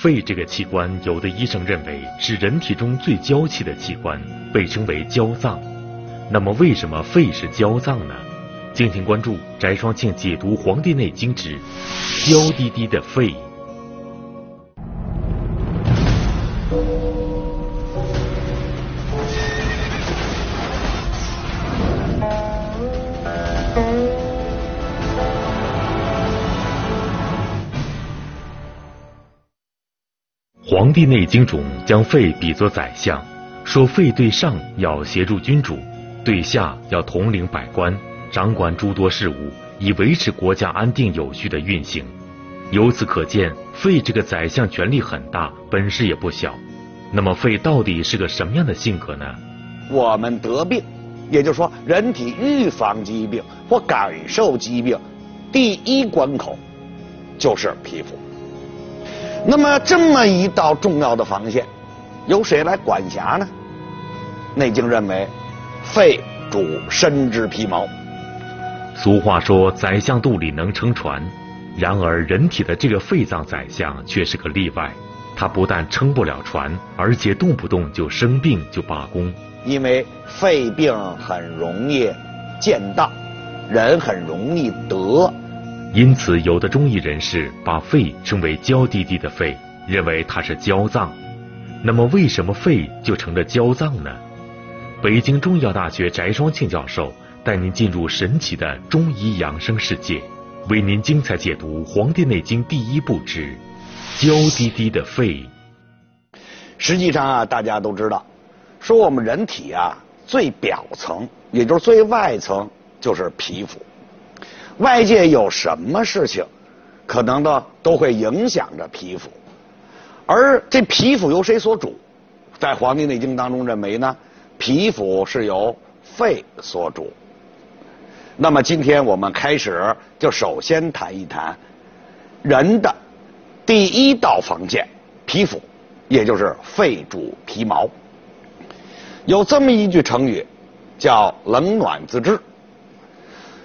肺这个器官，有的医生认为是人体中最娇气的器官，被称为娇脏。那么，为什么肺是娇脏呢？敬请关注翟双庆解读《黄帝内经》之“娇滴滴的肺”。《黄帝内经》中将肺比作宰相，说肺对上要协助君主，对下要统领百官，掌管诸多事务，以维持国家安定有序的运行。由此可见，肺这个宰相权力很大，本事也不小。那么，肺到底是个什么样的性格呢？我们得病，也就是说，人体预防疾病或感受疾病，第一关口就是皮肤。那么这么一道重要的防线，由谁来管辖呢？《内经》认为，肺主身之皮毛。俗话说“宰相肚里能撑船”，然而人体的这个肺脏宰相却是个例外。他不但撑不了船，而且动不动就生病就罢工。因为肺病很容易见到，人很容易得。因此，有的中医人士把肺称为“娇滴滴的肺”，认为它是娇脏。那么，为什么肺就成了娇脏呢？北京中医药大学翟双庆教授带您进入神奇的中医养生世界，为您精彩解读《黄帝内经》第一部之“娇滴滴的肺”。实际上啊，大家都知道，说我们人体啊，最表层，也就是最外层，就是皮肤。外界有什么事情，可能呢都会影响着皮肤，而这皮肤由谁所主？在《黄帝内经》当中认为呢，皮肤是由肺所主。那么今天我们开始就首先谈一谈人的第一道防线——皮肤，也就是肺主皮毛。有这么一句成语，叫“冷暖自知”。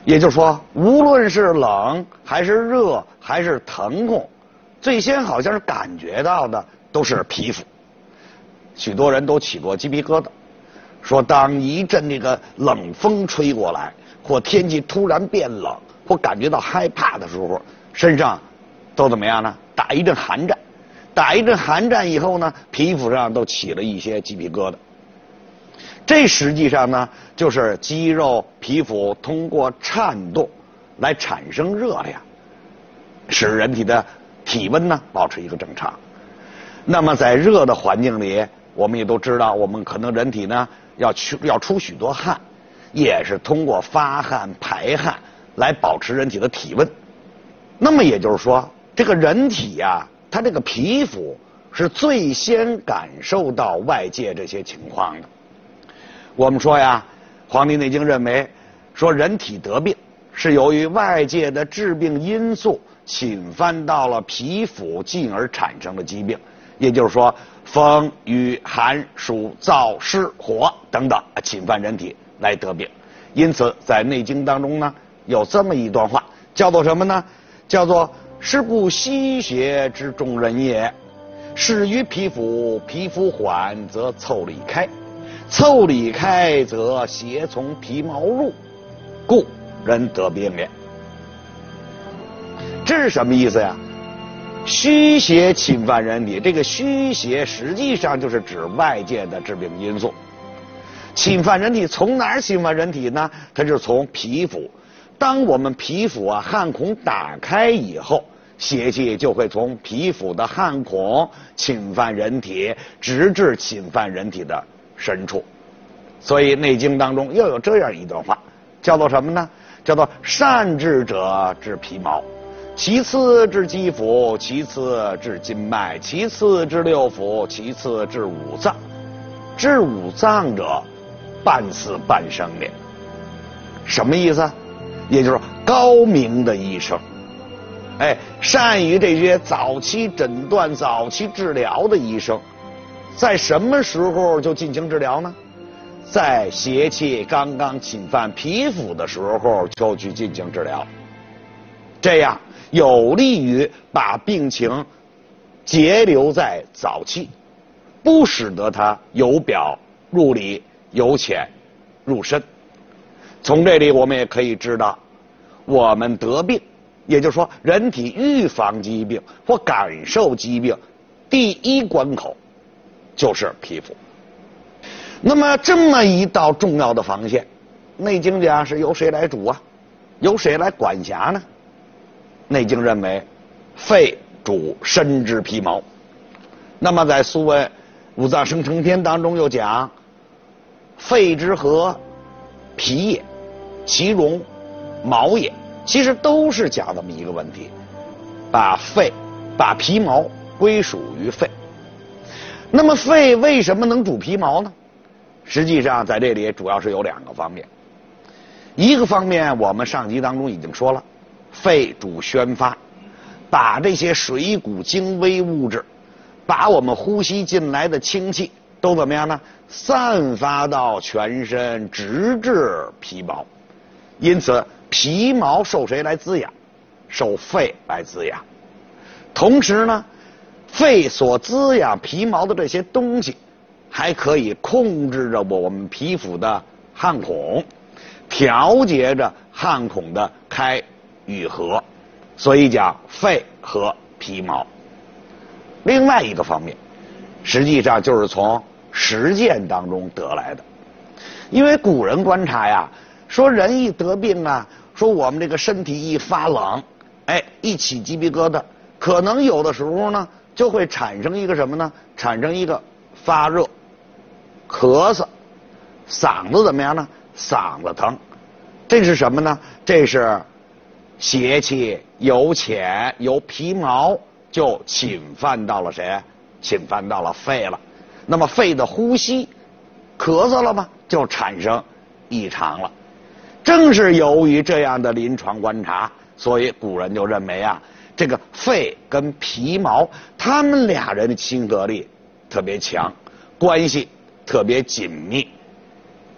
也就是说，无论是冷还是热还是疼痛，最先好像是感觉到的都是皮肤。许多人都起过鸡皮疙瘩，说当一阵那个冷风吹过来，或天气突然变冷，或感觉到害怕的时候，身上都怎么样呢？打一阵寒战，打一阵寒战以后呢，皮肤上都起了一些鸡皮疙瘩。这实际上呢，就是肌肉、皮肤通过颤动来产生热量，使人体的体温呢保持一个正常。那么在热的环境里，我们也都知道，我们可能人体呢要出要出许多汗，也是通过发汗、排汗来保持人体的体温。那么也就是说，这个人体呀，它这个皮肤是最先感受到外界这些情况的。我们说呀，《黄帝内经》认为，说人体得病是由于外界的致病因素侵犯到了皮肤，进而产生的疾病。也就是说，风、雨、寒、暑、燥、湿、火等等侵犯人体来得病。因此，在《内经》当中呢，有这么一段话，叫做什么呢？叫做“是故吸血之众人也，始于皮肤，皮肤缓则腠理开。”腠理开则邪从皮毛入，故人得病也。这是什么意思呀？虚邪侵犯人体，这个虚邪实际上就是指外界的致病因素。侵犯人体从哪儿侵犯人体呢？它就是从皮肤。当我们皮肤啊汗孔打开以后，邪气就会从皮肤的汗孔侵犯人体，直至侵犯人体的。深处，所以《内经》当中又有这样一段话，叫做什么呢？叫做“善治者治皮毛，其次治肌肤，其次治筋脉，其次治六腑，其次治五脏。治五脏者，半死半生的。”什么意思？也就是高明的医生，哎，善于这些早期诊断、早期治疗的医生。在什么时候就进行治疗呢？在邪气刚刚侵犯皮肤的时候就去进行治疗，这样有利于把病情截留在早期，不使得它由表入里，由浅入深。从这里我们也可以知道，我们得病，也就是说，人体预防疾病或感受疾病，第一关口就是皮肤。那么这么一道重要的防线，《内经》讲是由谁来主啊？由谁来管辖呢？《内经》认为，肺主身之皮毛。那么在《素问·五脏生成篇》当中又讲，肺之和，皮也，其荣，毛也。其实都是讲这么一个问题，把肺、把皮毛归属于肺。那么肺为什么能主皮毛呢？实际上，在这里主要是有两个方面。一个方面，我们上集当中已经说了，肺主宣发，把这些水谷精微物质，把我们呼吸进来的氢气都怎么样呢？散发到全身，直至皮毛。因此，皮毛受谁来滋养？受肺来滋养。同时呢，肺所滋养皮毛的这些东西。还可以控制着我们皮肤的汗孔，调节着汗孔的开与合，所以讲肺和皮毛。另外一个方面，实际上就是从实践当中得来的。因为古人观察呀，说人一得病啊，说我们这个身体一发冷，哎，一起鸡皮疙瘩，可能有的时候呢，就会产生一个什么呢？产生一个发热。咳嗽，嗓子怎么样呢？嗓子疼，这是什么呢？这是邪气由浅由皮毛就侵犯到了谁？侵犯到了肺了。那么肺的呼吸，咳嗽了吗？就产生异常了。正是由于这样的临床观察，所以古人就认为啊，这个肺跟皮毛，他们俩人的亲和力特别强，关系。特别紧密，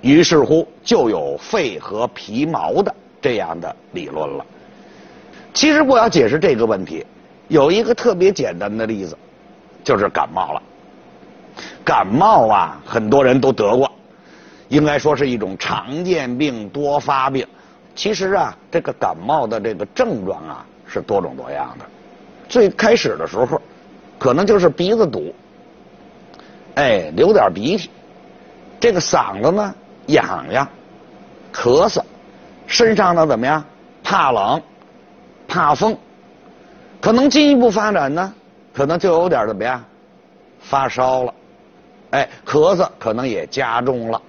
于是乎就有肺和皮毛的这样的理论了。其实我要解释这个问题，有一个特别简单的例子，就是感冒了。感冒啊，很多人都得过，应该说是一种常见病、多发病。其实啊，这个感冒的这个症状啊是多种多样的。最开始的时候，可能就是鼻子堵。哎，流点鼻涕，这个嗓子呢痒痒，咳嗽，身上呢怎么样？怕冷，怕风，可能进一步发展呢，可能就有点怎么样？发烧了，哎，咳嗽可能也加重了，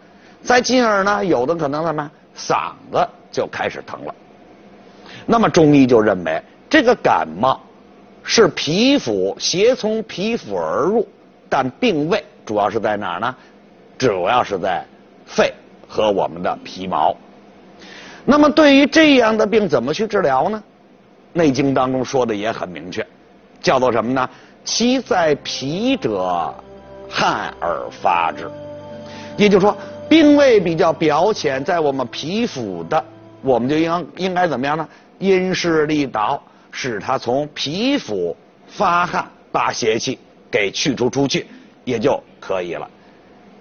再进而呢，有的可能什么？嗓子就开始疼了。那么中医就认为，这个感冒是皮肤邪从皮肤而入，但病位。主要是在哪儿呢？主要是在肺和我们的皮毛。那么对于这样的病，怎么去治疗呢？《内经》当中说的也很明确，叫做什么呢？其在皮者，汗而发之。也就是说，病位比较表浅，在我们皮肤的，我们就应应该怎么样呢？因势利导，使它从皮肤发汗，把邪气给去除出去。也就可以了。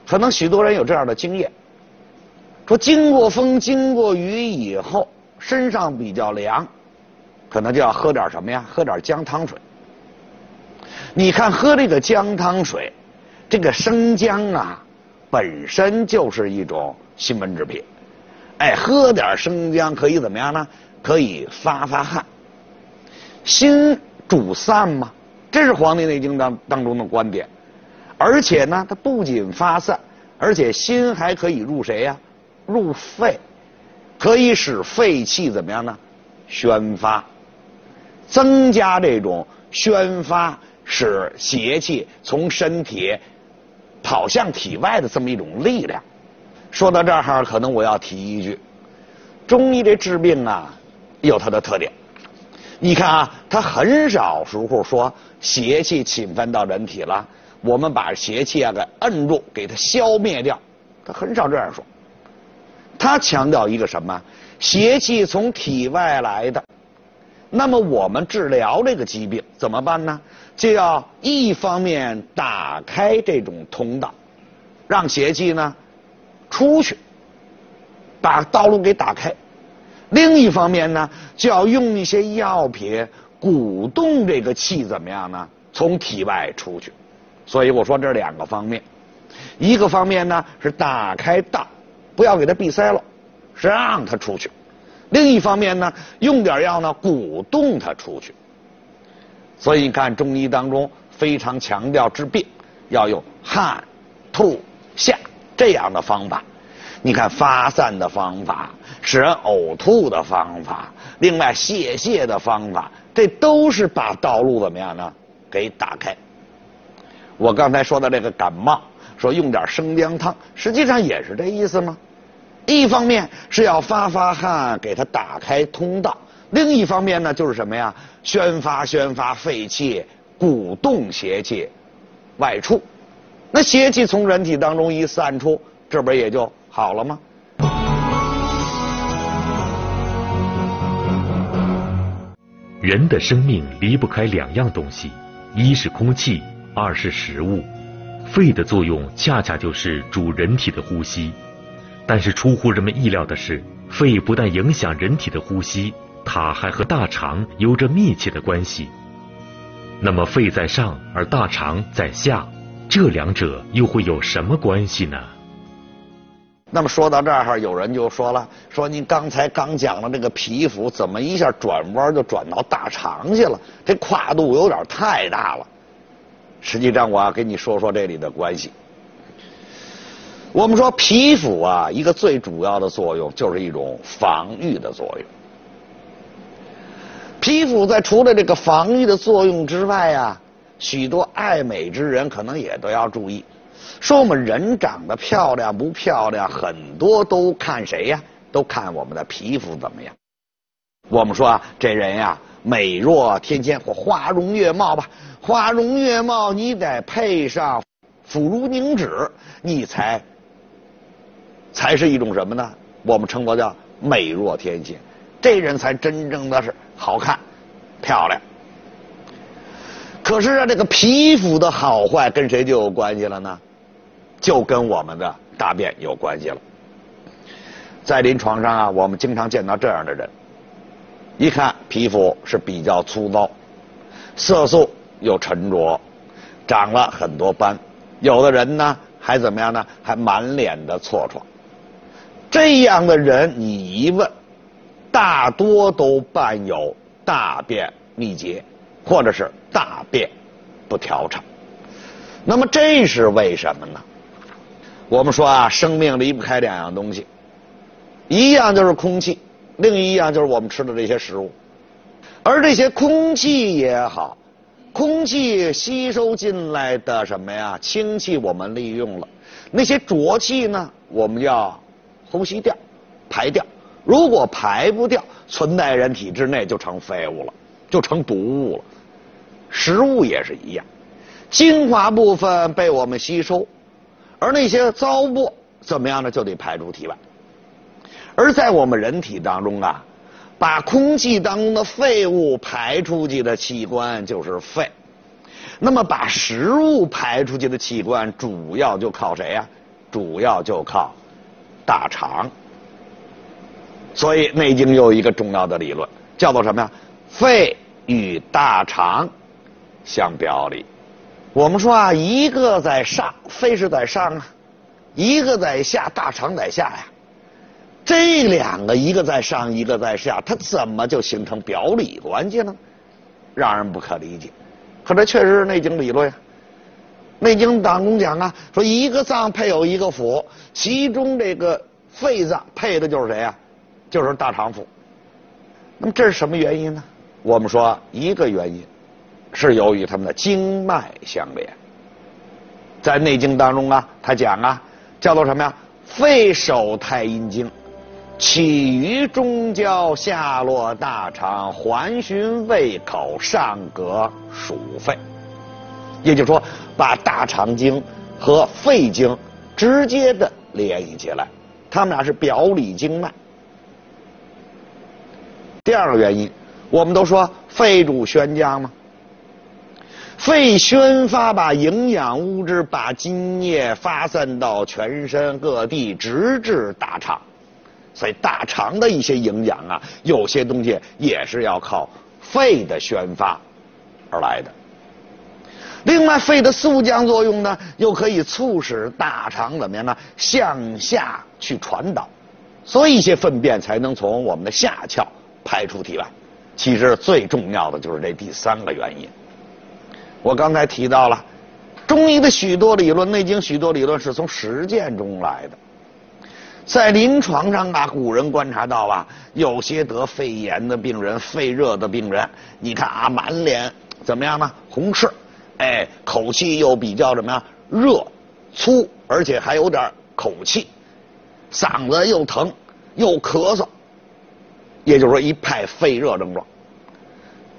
可能许多人有这样的经验，说经过风、经过雨以后，身上比较凉，可能就要喝点什么呀？喝点姜汤水。你看，喝这个姜汤水，这个生姜啊，本身就是一种辛温之品。哎，喝点生姜可以怎么样呢？可以发发汗，心主散嘛。这是《黄帝内经》当当中的观点。而且呢，它不仅发散，而且心还可以入谁呀？入肺，可以使肺气怎么样呢？宣发，增加这种宣发，使邪气从身体跑向体外的这么一种力量。说到这儿哈，可能我要提一句：中医这治病啊，有它的特点。你看啊，他很少时候说邪气侵犯到人体了。我们把邪气啊给摁住，给它消灭掉。他很少这样说。他强调一个什么？邪气从体外来的，那么我们治疗这个疾病怎么办呢？就要一方面打开这种通道，让邪气呢出去，把道路给打开；另一方面呢，就要用一些药品鼓动这个气怎么样呢？从体外出去。所以我说这两个方面，一个方面呢是打开道，不要给它闭塞了，是让它出去。另一方面呢，用点药呢，鼓动它出去。所以你看，中医当中非常强调治病要用汗、吐、下这样的方法。你看发散的方法，使人呕吐的方法，另外泄泻的方法，这都是把道路怎么样呢？给打开。我刚才说的这个感冒，说用点生姜汤，实际上也是这意思吗？一方面是要发发汗，给它打开通道；另一方面呢，就是什么呀？宣发宣发肺气，鼓动邪气外出。那邪气从人体当中一散出，这不也就好了吗？人的生命离不开两样东西，一是空气，二是食物。肺的作用恰恰就是主人体的呼吸。但是出乎人们意料的是，肺不但影响人体的呼吸，它还和大肠有着密切的关系。那么肺在上而大肠在下，这两者又会有什么关系呢？那么说到这儿哈，有人就说了：“说您刚才刚讲了这个皮肤，怎么一下转弯就转到大肠去了？这跨度有点太大了。”实际上，我要跟你说说这里的关系。我们说皮肤啊，一个最主要的作用就是一种防御的作用。皮肤在除了这个防御的作用之外啊，许多爱美之人可能也都要注意，说我们人长得漂亮不漂亮，很多都看谁呀？都看我们的皮肤怎么样。我们说啊，这人呀，美若天仙或花容月貌吧，花容月貌，你得配上肤如凝脂，你才。才是一种什么呢？我们称作叫美若天仙，这人才真正的是好看、漂亮。可是啊，这个皮肤的好坏跟谁就有关系了呢？就跟我们的大便有关系了。在临床上啊，我们经常见到这样的人，一看皮肤是比较粗糙，色素又沉着，长了很多斑，有的人呢还怎么样呢？还满脸的痤疮。这样的人，你一问，大多都伴有大便秘结，或者是大便不调畅。那么这是为什么呢？我们说啊，生命离不开两样东西，一样就是空气，另一样就是我们吃的这些食物。而这些空气也好，空气吸收进来的什么呀？氢气我们利用了，那些浊气呢？我们要。呼吸掉，排掉。如果排不掉，存在人体之内就成废物了，就成毒物了。食物也是一样，精华部分被我们吸收，而那些糟粕怎么样呢？就得排出体外。而在我们人体当中啊，把空气当中的废物排出去的器官就是肺。那么把食物排出去的器官，主要就靠谁呀？主要就靠。大肠，所以《内经》有一个重要的理论，叫做什么呀？肺与大肠相表里。我们说啊，一个在上，肺是在上啊；一个在下，大肠在下呀。这两个，一个在上，一个在下，它怎么就形成表里关系呢？让人不可理解。可这确实是《内经》理论。内经当中讲啊，说一个脏配有一个腑，其中这个肺脏配的就是谁啊？就是大肠腑。那么这是什么原因呢？我们说一个原因是由于他们的经脉相连。在内经当中啊，他讲啊，叫做什么呀？肺手太阴经，起于中焦，下落大肠，环循胃口，上膈属肺。也就是说，把大肠经和肺经直接的联系起来，他们俩是表里经脉。第二个原因，我们都说肺主宣降嘛，肺宣发把营养物质、把津液发散到全身各地，直至大肠。所以大肠的一些营养啊，有些东西也是要靠肺的宣发而来的。另外，肺的速降作用呢，又可以促使大肠怎么样呢？向下去传导，所以一些粪便才能从我们的下窍排出体外。其实最重要的就是这第三个原因。我刚才提到了中医的许多理论，《内经》许多理论是从实践中来的。在临床上啊，古人观察到啊，有些得肺炎的病人、肺热的病人，你看啊，满脸怎么样呢？红赤，哎，口气又比较怎么样？热、粗，而且还有点口气，嗓子又疼又咳嗽，也就是说一派肺热症状。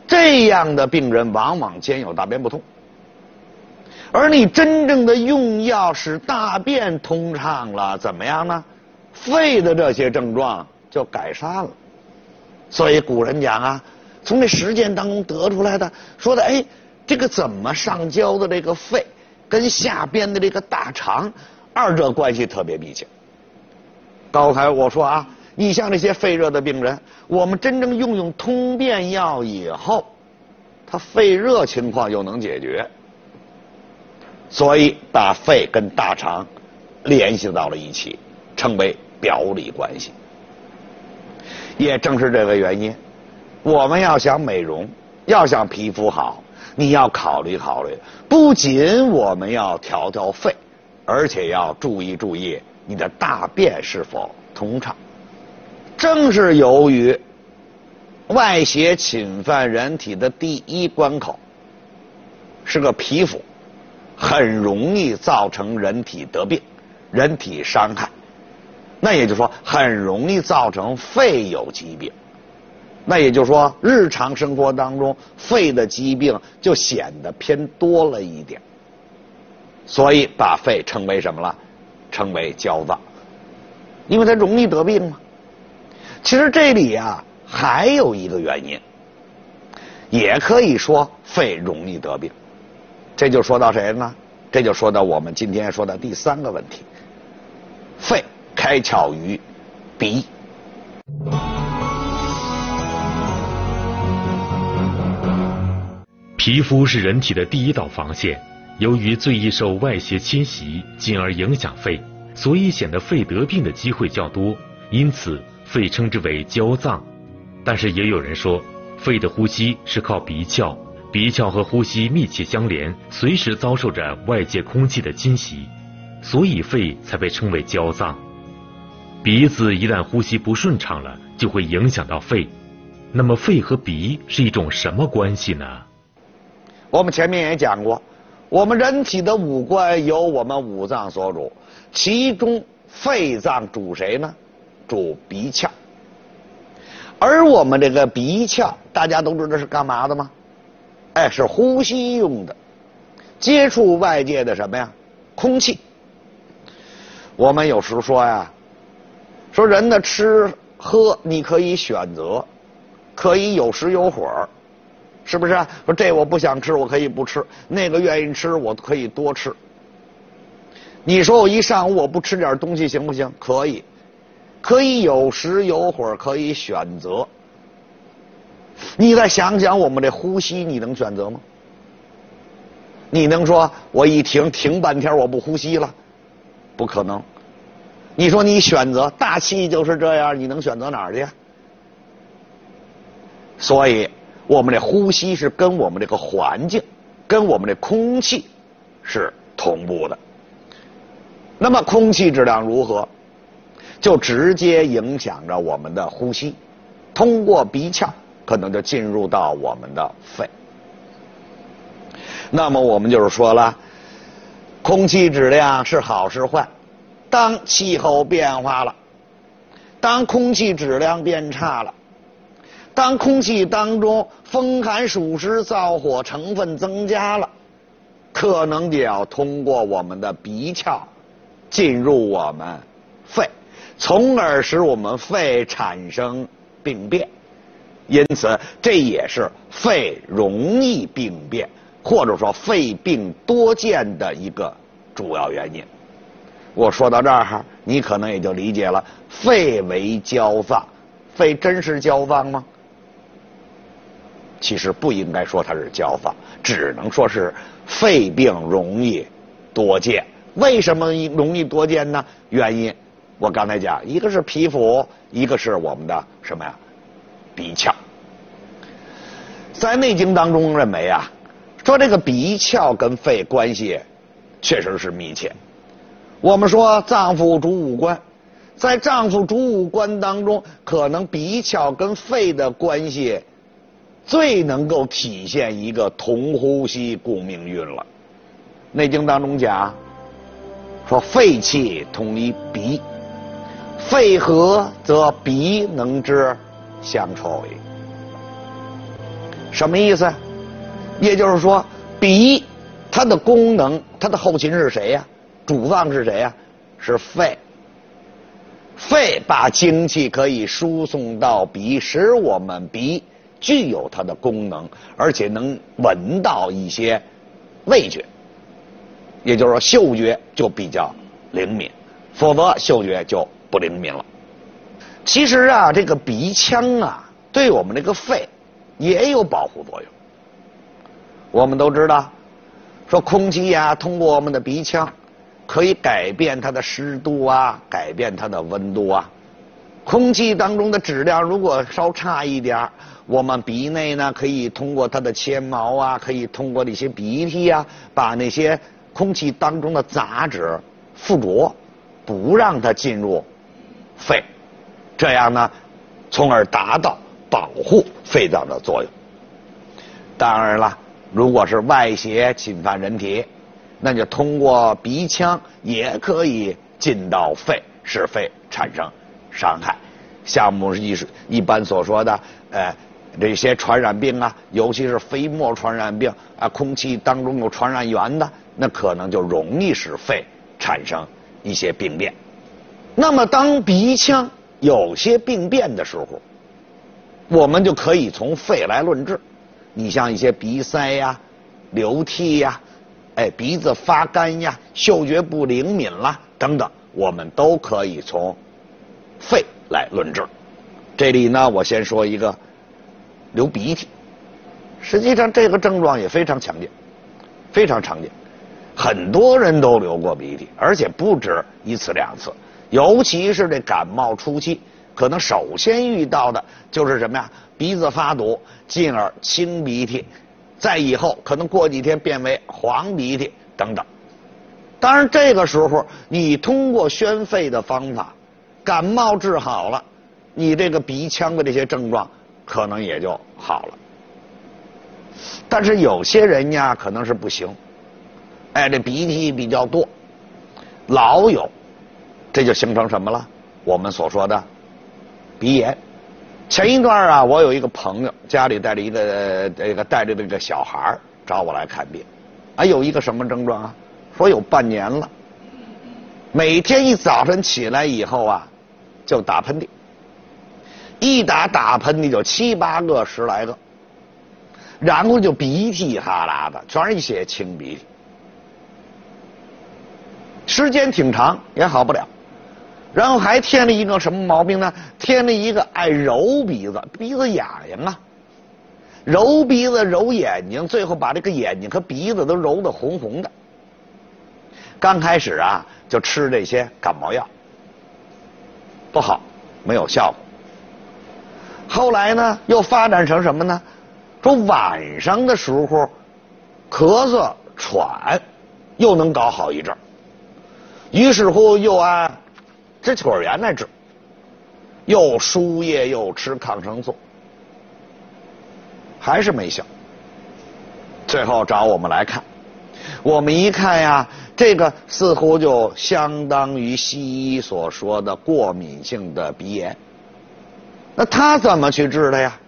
这样的病人往往兼有大便不通，而你真正的用药使大便通畅了，怎么样呢？肺的这些症状就改善了，所以古人讲啊，从这实践当中得出来的，说的哎，这个怎么上焦的这个肺，跟下边的这个大肠，二者关系特别密切。刚才我说啊，你像这些肺热的病人，我们真正用用通便药以后，他肺热情况又能解决，所以把肺跟大肠联系到了一起，称为。表里关系，也正是这个原因，我们要想美容，要想皮肤好，你要考虑考虑，不仅我们要调调肺，而且要注意注意你的大便是否通畅。正是由于外邪侵犯人体的第一关口是个皮肤，很容易造成人体得病，人体伤害。那也就是说，很容易造成肺有疾病。那也就是说，日常生活当中肺的疾病就显得偏多了一点。所以把肺称为什么了？称为焦脏，因为它容易得病嘛。其实这里啊还有一个原因，也可以说肺容易得病。这就说到谁呢？这就说到我们今天说的第三个问题，肺。开窍于鼻，皮肤是人体的第一道防线，由于最易受外邪侵袭，进而影响肺，所以显得肺得病的机会较多。因此，肺称之为焦脏。但是也有人说，肺的呼吸是靠鼻窍，鼻窍和呼吸密切相连，随时遭受着外界空气的侵袭，所以肺才被称为焦脏。鼻子一旦呼吸不顺畅了，就会影响到肺。那么，肺和鼻是一种什么关系呢？我们前面也讲过，我们人体的五官由我们五脏所主，其中肺脏主谁呢？主鼻窍。而我们这个鼻窍，大家都知道是干嘛的吗？哎，是呼吸用的，接触外界的什么呀？空气。我们有时说呀。说人的吃喝你可以选择，可以有时有会儿，是不是？说这我不想吃，我可以不吃；那个愿意吃，我可以多吃。你说我一上午我不吃点东西行不行？可以，可以有时有会儿，可以选择。你再想想，我们这呼吸，你能选择吗？你能说我一停停半天我不呼吸了？不可能。你说你选择大气就是这样，你能选择哪儿去？所以，我们的呼吸是跟我们这个环境、跟我们的空气是同步的。那么，空气质量如何，就直接影响着我们的呼吸，通过鼻腔可能就进入到我们的肺。那么，我们就是说了，空气质量是好是坏？当气候变化了，当空气质量变差了，当空气当中风寒暑湿燥火成分增加了，可能也要通过我们的鼻窍进入我们肺，从而使我们肺产生病变。因此这也是肺容易病变，或者说肺病多见的一个主要原因。我说到这儿，你可能也就理解了，肺为焦脏，肺真是焦脏吗？其实不应该说它是焦脏，只能说是肺病容易多见。为什么容易多见呢？原因我刚才讲，一个是皮肤，一个是我们的什么呀？鼻窍。在《内经》当中认为啊，说这个鼻窍跟肺关系确实是密切。我们说脏腑主五官，在脏腑主五官当中，可能鼻窍跟肺的关系。最能够体现一个同呼吸共命运了，《内经》当中讲说肺气通于鼻，肺和则鼻能之相抽也。什么意思？也就是说，鼻它的功能，它的后勤是谁呀？主脏是谁呀？是肺。肺把精气可以输送到鼻，使我们鼻。具有它的功能，而且能闻到一些味觉，也就是说嗅觉就比较灵敏，否则嗅觉就不灵敏了。其实啊，这个鼻腔啊，对我们这个肺也有保护作用。我们都知道，说空气呀，通过我们的鼻腔可以改变它的湿度啊，改变它的温度啊。空气当中的质量如果稍差一点我们鼻内呢可以通过它的纤毛啊，可以通过那些鼻涕啊，把那些空气当中的杂质附着，不让它进入肺，这样呢，从而达到保护肺脏的作用。当然了，如果是外邪侵犯人体，那就通过鼻腔也可以进到肺，使肺产生。伤害，像我们一一般所说的，呃，这些传染病啊，尤其是飞沫传染病啊，空气当中有传染源的，那可能就容易使肺产生一些病变。那么，当鼻腔有些病变的时候，我们就可以从肺来论治。你像一些鼻塞呀、流涕呀、哎鼻子发干呀、嗅觉不灵敏啦等等，我们都可以从。肺来论治，这里呢，我先说一个流鼻涕。实际上，这个症状也非常常见，非常常见，很多人都流过鼻涕，而且不止一次两次。尤其是这感冒初期，可能首先遇到的就是什么呀？鼻子发堵，进而清鼻涕，再以后可能过几天变为黄鼻涕等等。当然，这个时候你通过宣肺的方法。感冒治好了，你这个鼻腔的这些症状可能也就好了。但是有些人呀，可能是不行，哎，这鼻涕比较多，老有，这就形成什么了？我们所说的鼻炎。前一段啊，我有一个朋友家里带着一个这个带着这个小孩找我来看病，啊，有一个什么症状啊？说有半年了，每天一早晨起来以后啊。就打喷嚏，一打打喷嚏就七八个十来个，然后就鼻涕哈喇的，全是一些清鼻涕，时间挺长也好不了，然后还添了一个什么毛病呢？添了一个爱揉鼻子，鼻子痒痒啊，揉鼻子揉眼睛，最后把这个眼睛和鼻子都揉得红红的。刚开始啊，就吃这些感冒药。不好，没有效果。后来呢，又发展成什么呢？说晚上的时候咳嗽喘，又能搞好一阵于是乎又按支气管炎来治，又输液又吃抗生素，还是没效。最后找我们来看，我们一看呀。这个似乎就相当于西医所说的过敏性的鼻炎。那他怎么去治的呀？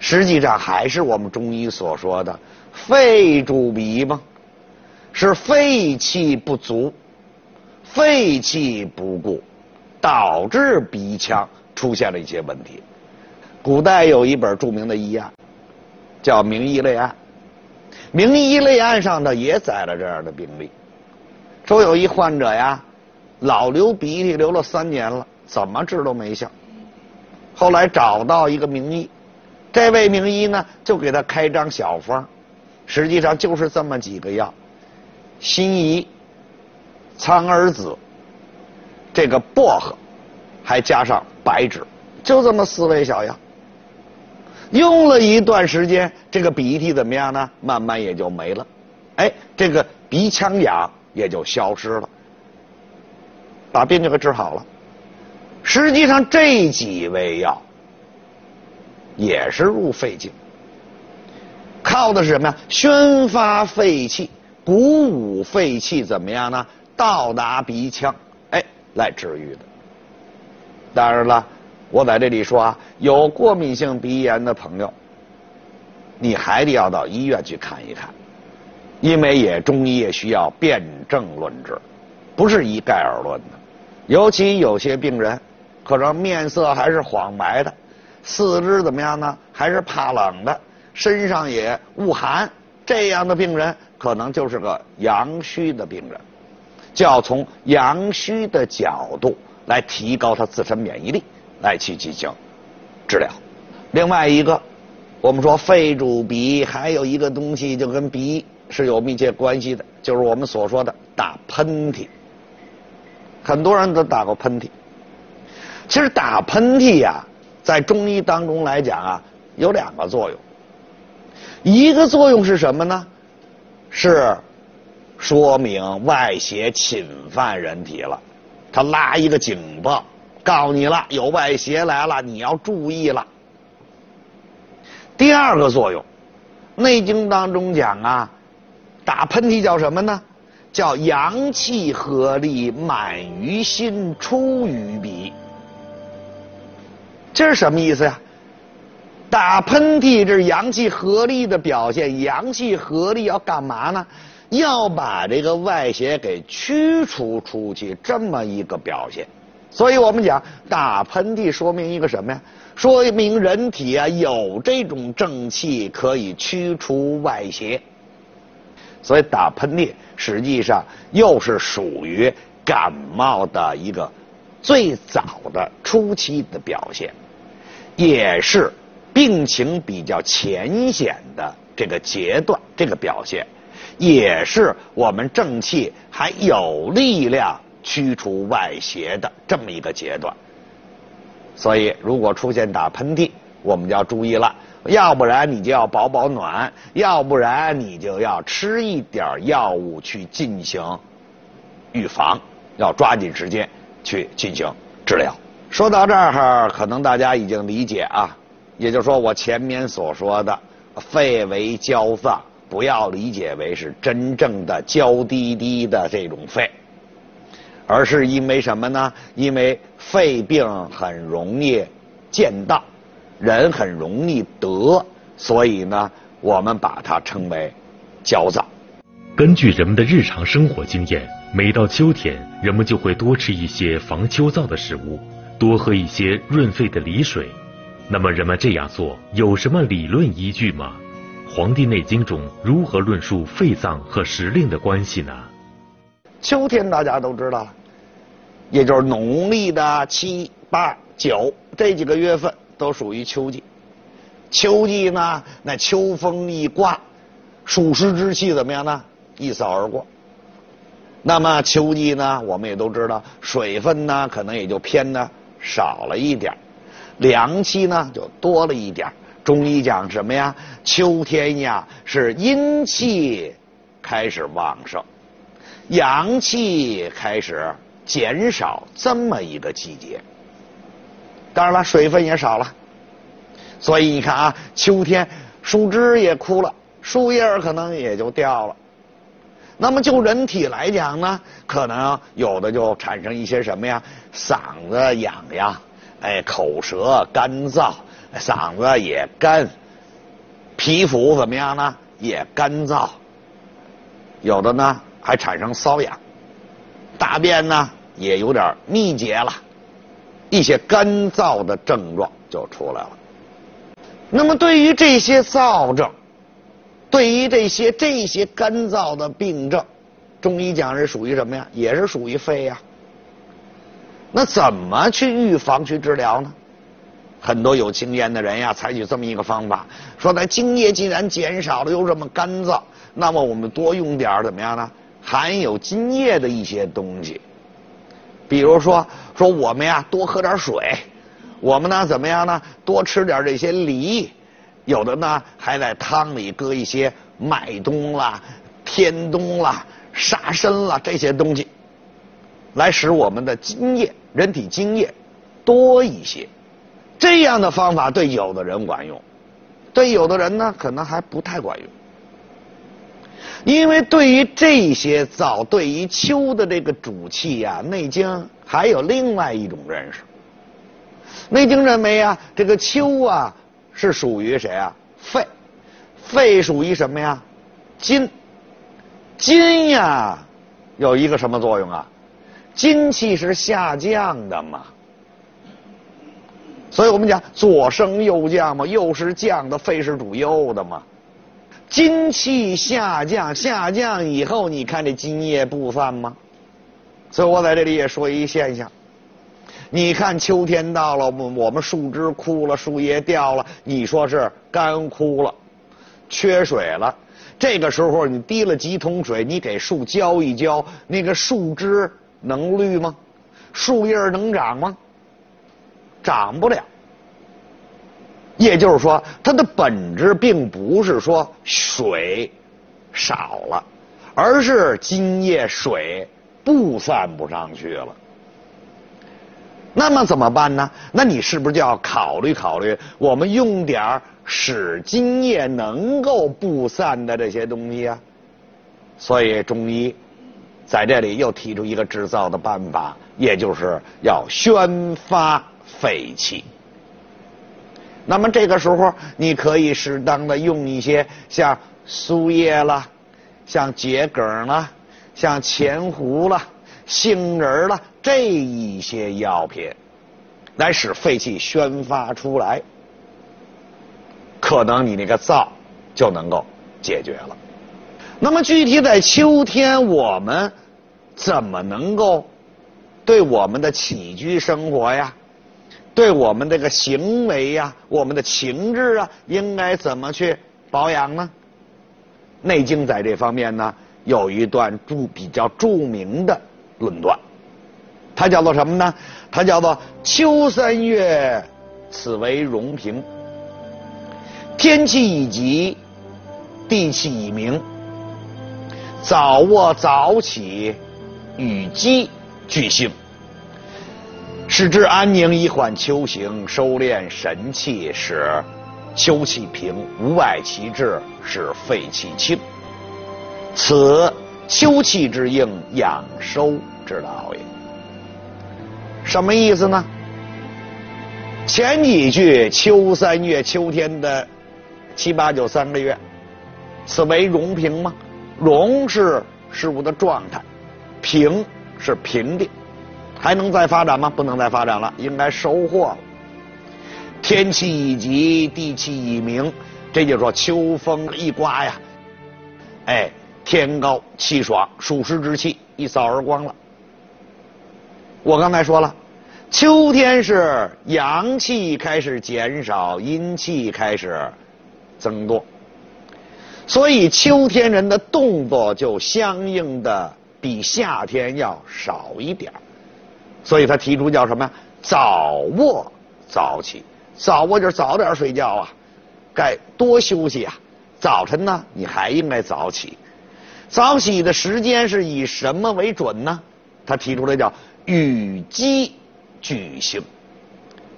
实际上还是我们中医所说的肺主鼻嘛，是肺气不足、肺气不固，导致鼻腔出现了一些问题。古代有一本著名的医案，叫《名医类案》。《名医类案》上呢也载了这样的病例，说有一患者呀，老流鼻涕流了三年了，怎么治都没效。后来找到一个名医，这位名医呢就给他开张小方，实际上就是这么几个药：辛夷、苍耳子、这个薄荷，还加上白芷，就这么四味小药。用了一段时间，这个鼻涕怎么样呢？慢慢也就没了，哎，这个鼻腔痒也就消失了，把病就给治好了。实际上这几味药也是入肺经，靠的是什么呀？宣发肺气，鼓舞肺气，怎么样呢？到达鼻腔，哎，来治愈的。当然了。我在这里说啊，有过敏性鼻炎的朋友，你还得要到医院去看一看，因为也中医也需要辨证论治，不是一概而论的。尤其有些病人，可能面色还是黄白的，四肢怎么样呢？还是怕冷的，身上也恶寒，这样的病人可能就是个阳虚的病人，就要从阳虚的角度来提高他自身免疫力。来去进行治疗。另外一个，我们说肺主鼻，还有一个东西就跟鼻是有密切关系的，就是我们所说的打喷嚏。很多人都打过喷嚏。其实打喷嚏呀，在中医当中来讲啊，有两个作用。一个作用是什么呢？是说明外邪侵犯人体了，它拉一个警报。告诉你了，有外邪来了，你要注意了。第二个作用，《内经》当中讲啊，打喷嚏叫什么呢？叫阳气合力满于心，出于鼻。这是什么意思呀？打喷嚏这是阳气合力的表现，阳气合力要干嘛呢？要把这个外邪给驱除出去，这么一个表现。所以我们讲打喷嚏说明一个什么呀？说明人体啊有这种正气可以驱除外邪。所以打喷嚏实际上又是属于感冒的一个最早的初期的表现，也是病情比较浅显的这个阶段，这个表现，也是我们正气还有力量。驱除外邪的这么一个阶段，所以如果出现打喷嚏，我们就要注意了，要不然你就要保保暖，要不然你就要吃一点药物去进行预防，要抓紧时间去进行治疗。说到这儿，可能大家已经理解啊，也就是说我前面所说的肺为焦脏，不要理解为是真正的娇滴滴的这种肺。而是因为什么呢？因为肺病很容易见到，人很容易得，所以呢，我们把它称为焦躁。根据人们的日常生活经验，每到秋天，人们就会多吃一些防秋燥的食物，多喝一些润肺的梨水。那么，人们这样做有什么理论依据吗？《黄帝内经》中如何论述肺脏和时令的关系呢？秋天大家都知道。也就是农历的七八九这几个月份都属于秋季。秋季呢，那秋风一刮，暑湿之气怎么样呢？一扫而过。那么秋季呢，我们也都知道，水分呢可能也就偏的少了一点凉气呢就多了一点中医讲什么呀？秋天呀是阴气开始旺盛，阳气开始。减少这么一个季节，当然了，水分也少了，所以你看啊，秋天树枝也枯了，树叶可能也就掉了。那么就人体来讲呢，可能有的就产生一些什么呀？嗓子痒痒，哎，口舌干燥，嗓子也干，皮肤怎么样呢？也干燥，有的呢还产生瘙痒，大便呢？也有点秘结了，一些干燥的症状就出来了。那么对于这些燥症，对于这些这些干燥的病症，中医讲是属于什么呀？也是属于肺呀。那怎么去预防、去治疗呢？很多有经验的人呀，采取这么一个方法，说在津液既然减少了，又这么干燥，那么我们多用点怎么样呢？含有津液的一些东西，比如说，说我们呀多喝点水，我们呢怎么样呢？多吃点这些梨，有的呢还在汤里搁一些麦冬啦、天冬啦、沙参啦这些东西，来使我们的津液。人体津液多一些，这样的方法对有的人管用，对有的人呢可能还不太管用。因为对于这些早，对于秋的这个主气呀，《内经》还有另外一种认识。《内经》认为啊，这个秋啊是属于谁啊？肺，肺属于什么呀？金，金呀有一个什么作用啊？精气是下降的嘛，所以我们讲左升右降嘛，右是降的，肺是主右的嘛。精气下降，下降以后，你看这津液不散吗？所以我在这里也说一现象，你看秋天到了，我们我们树枝枯了，树叶掉了，你说是干枯了，缺水了，这个时候你滴了几桶水，你给树浇一浇，那个树枝。能绿吗？树叶能长吗？长不了。也就是说，它的本质并不是说水少了，而是津液水布散不上去了。那么怎么办呢？那你是不是就要考虑考虑，我们用点使津液能够布散的这些东西啊？所以中医。在这里又提出一个制造的办法，也就是要宣发肺气。那么这个时候，你可以适当的用一些像苏叶啦、像桔梗啦、像前胡啦、杏仁啦这一些药品，来使肺气宣发出来，可能你那个燥就能够解决了。那么具体在秋天，我们怎么能够对我们的起居生活呀，对我们这个行为呀，我们的情志啊，应该怎么去保养呢？《内经》在这方面呢，有一段著比较著名的论断，它叫做什么呢？它叫做“秋三月，此为荣平，天气已急，地气已明。”早卧早起，与鸡俱兴，使之安宁以缓秋行，收敛神气，使秋气平，无外其志，使肺气清。此秋气之应，养收之道也。什么意思呢？前几句秋三月，秋天的七八九三个月，此为荣平吗？荣是事物的状态，平是平定，还能再发展吗？不能再发展了，应该收获了。天气已急，地气已明，这就说秋风一刮呀，哎，天高气爽，暑湿之气一扫而光了。我刚才说了，秋天是阳气开始减少，阴气开始增多。所以秋天人的动作就相应的比夏天要少一点所以他提出叫什么呀？早卧早起，早卧就是早点睡觉啊，该多休息啊。早晨呢，你还应该早起。早起的时间是以什么为准呢？他提出来叫与鸡俱兴。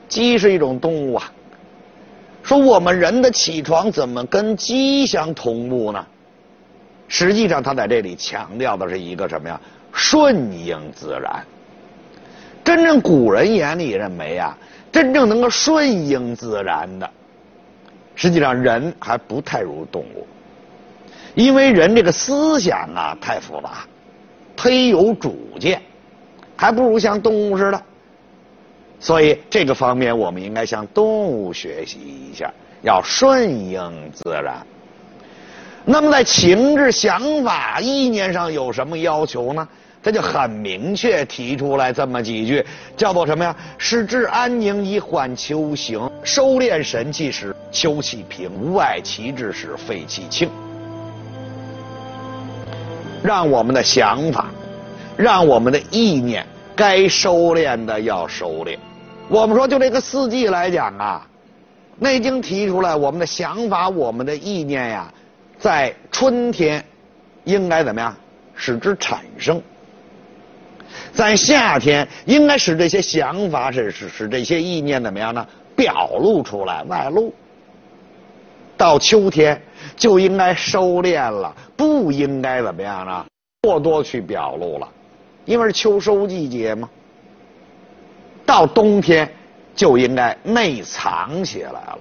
鸡是一种动物啊。说我们人的起床怎么跟鸡相同步呢？实际上，他在这里强调的是一个什么呀？顺应自然。真正古人眼里认为啊，真正能够顺应自然的，实际上人还不太如动物，因为人这个思想啊太复杂，忒有主见，还不如像动物似的。所以这个方面，我们应该向动物学习一下。要顺应自然。那么在情志、想法、意念上有什么要求呢？这就很明确提出来这么几句，叫做什么呀？使至安宁以缓秋行，收敛神气时秋气平，无碍其志使肺气清。让我们的想法，让我们的意念，该收敛的要收敛。我们说，就这个四季来讲啊，《内经》提出来，我们的想法、我们的意念呀，在春天应该怎么样使之产生？在夏天应该使这些想法、使使使这些意念怎么样呢？表露出来、外露。到秋天就应该收敛了，不应该怎么样呢？过多去表露了，因为是秋收季节嘛。到冬天就应该内藏起来了，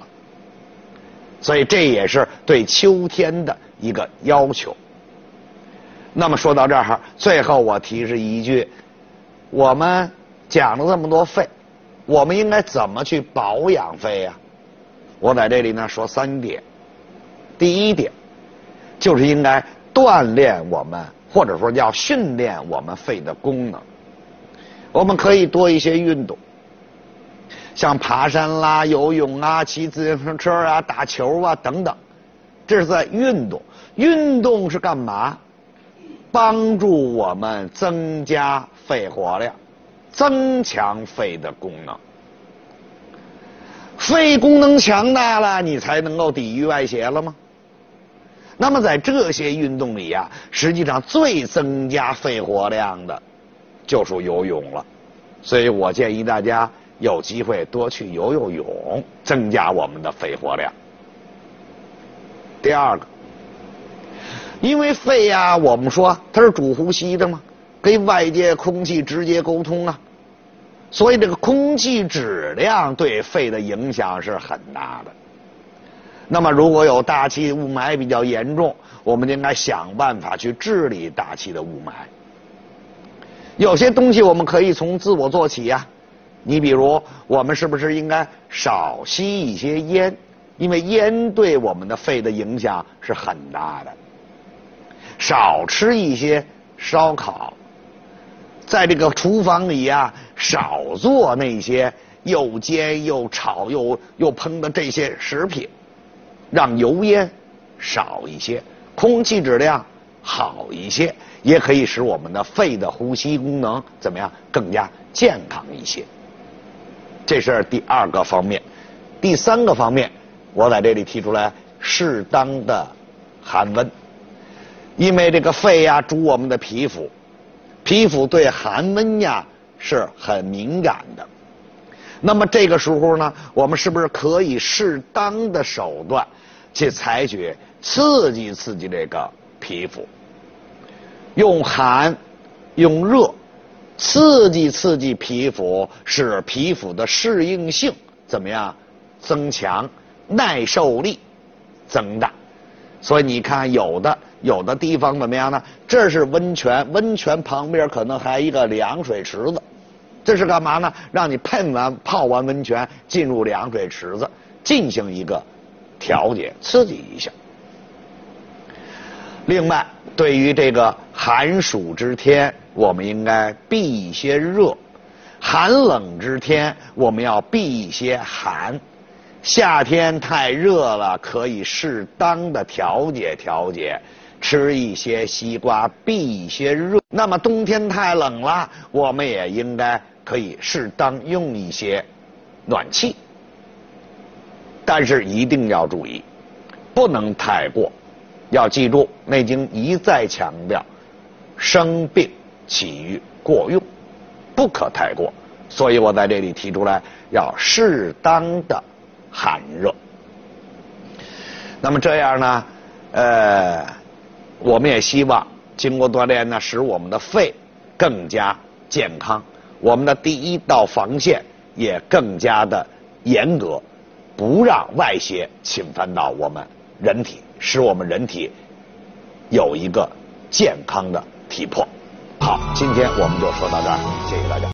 所以这也是对秋天的一个要求。那么说到这儿，最后我提示一句。我们讲了这么多肺，我们应该怎么去保养肺呀？我在这里呢说三点。第一点，就是应该锻炼我们，或者说要训练我们肺的功能。我们可以多一些运动，像爬山啦、游泳啊、骑自行车啊、打球啊等等，这是在运动。运动是干嘛？帮助我们增加肺活量，增强肺的功能。肺功能强大了，你才能够抵御外邪了吗？那么在这些运动里呀，实际上最增加肺活量的，就属游泳了。所以我建议大家有机会多去游游泳，增加我们的肺活量。第二个。因为肺呀，我们说它是主呼吸的嘛，跟外界空气直接沟通啊，所以这个空气质量对肺的影响是很大的。那么如果有大气雾霾比较严重，我们应该想办法去治理大气的雾霾。有些东西我们可以从自我做起呀，你比如我们是不是应该少吸一些烟？因为烟对我们的肺的影响是很大的。少吃一些烧烤，在这个厨房里呀，少做那些又煎又炒又又烹的这些食品，让油烟少一些，空气质量好一些，也可以使我们的肺的呼吸功能怎么样更加健康一些。这是第二个方面，第三个方面，我在这里提出来适当的寒温。因为这个肺呀，主我们的皮肤，皮肤对寒温呀是很敏感的。那么这个时候呢，我们是不是可以适当的手段去采取刺激刺激这个皮肤？用寒，用热，刺激刺激皮肤，使皮肤的适应性怎么样增强，耐受力增大。所以你看，有的。有的地方怎么样呢？这是温泉，温泉旁边可能还一个凉水池子，这是干嘛呢？让你喷完、泡完温泉，进入凉水池子，进行一个调节、刺激一下。另外，对于这个寒暑之天，我们应该避一些热；寒冷之天，我们要避一些寒。夏天太热了，可以适当的调节调节。吃一些西瓜，避一些热。那么冬天太冷了，我们也应该可以适当用一些暖气。但是一定要注意，不能太过。要记住，《内经》一再强调，生病起于过用，不可太过。所以我在这里提出来，要适当的寒热。那么这样呢，呃。我们也希望经过锻炼呢，使我们的肺更加健康，我们的第一道防线也更加的严格，不让外邪侵犯到我们人体，使我们人体有一个健康的体魄。好，今天我们就说到这儿，谢谢大家。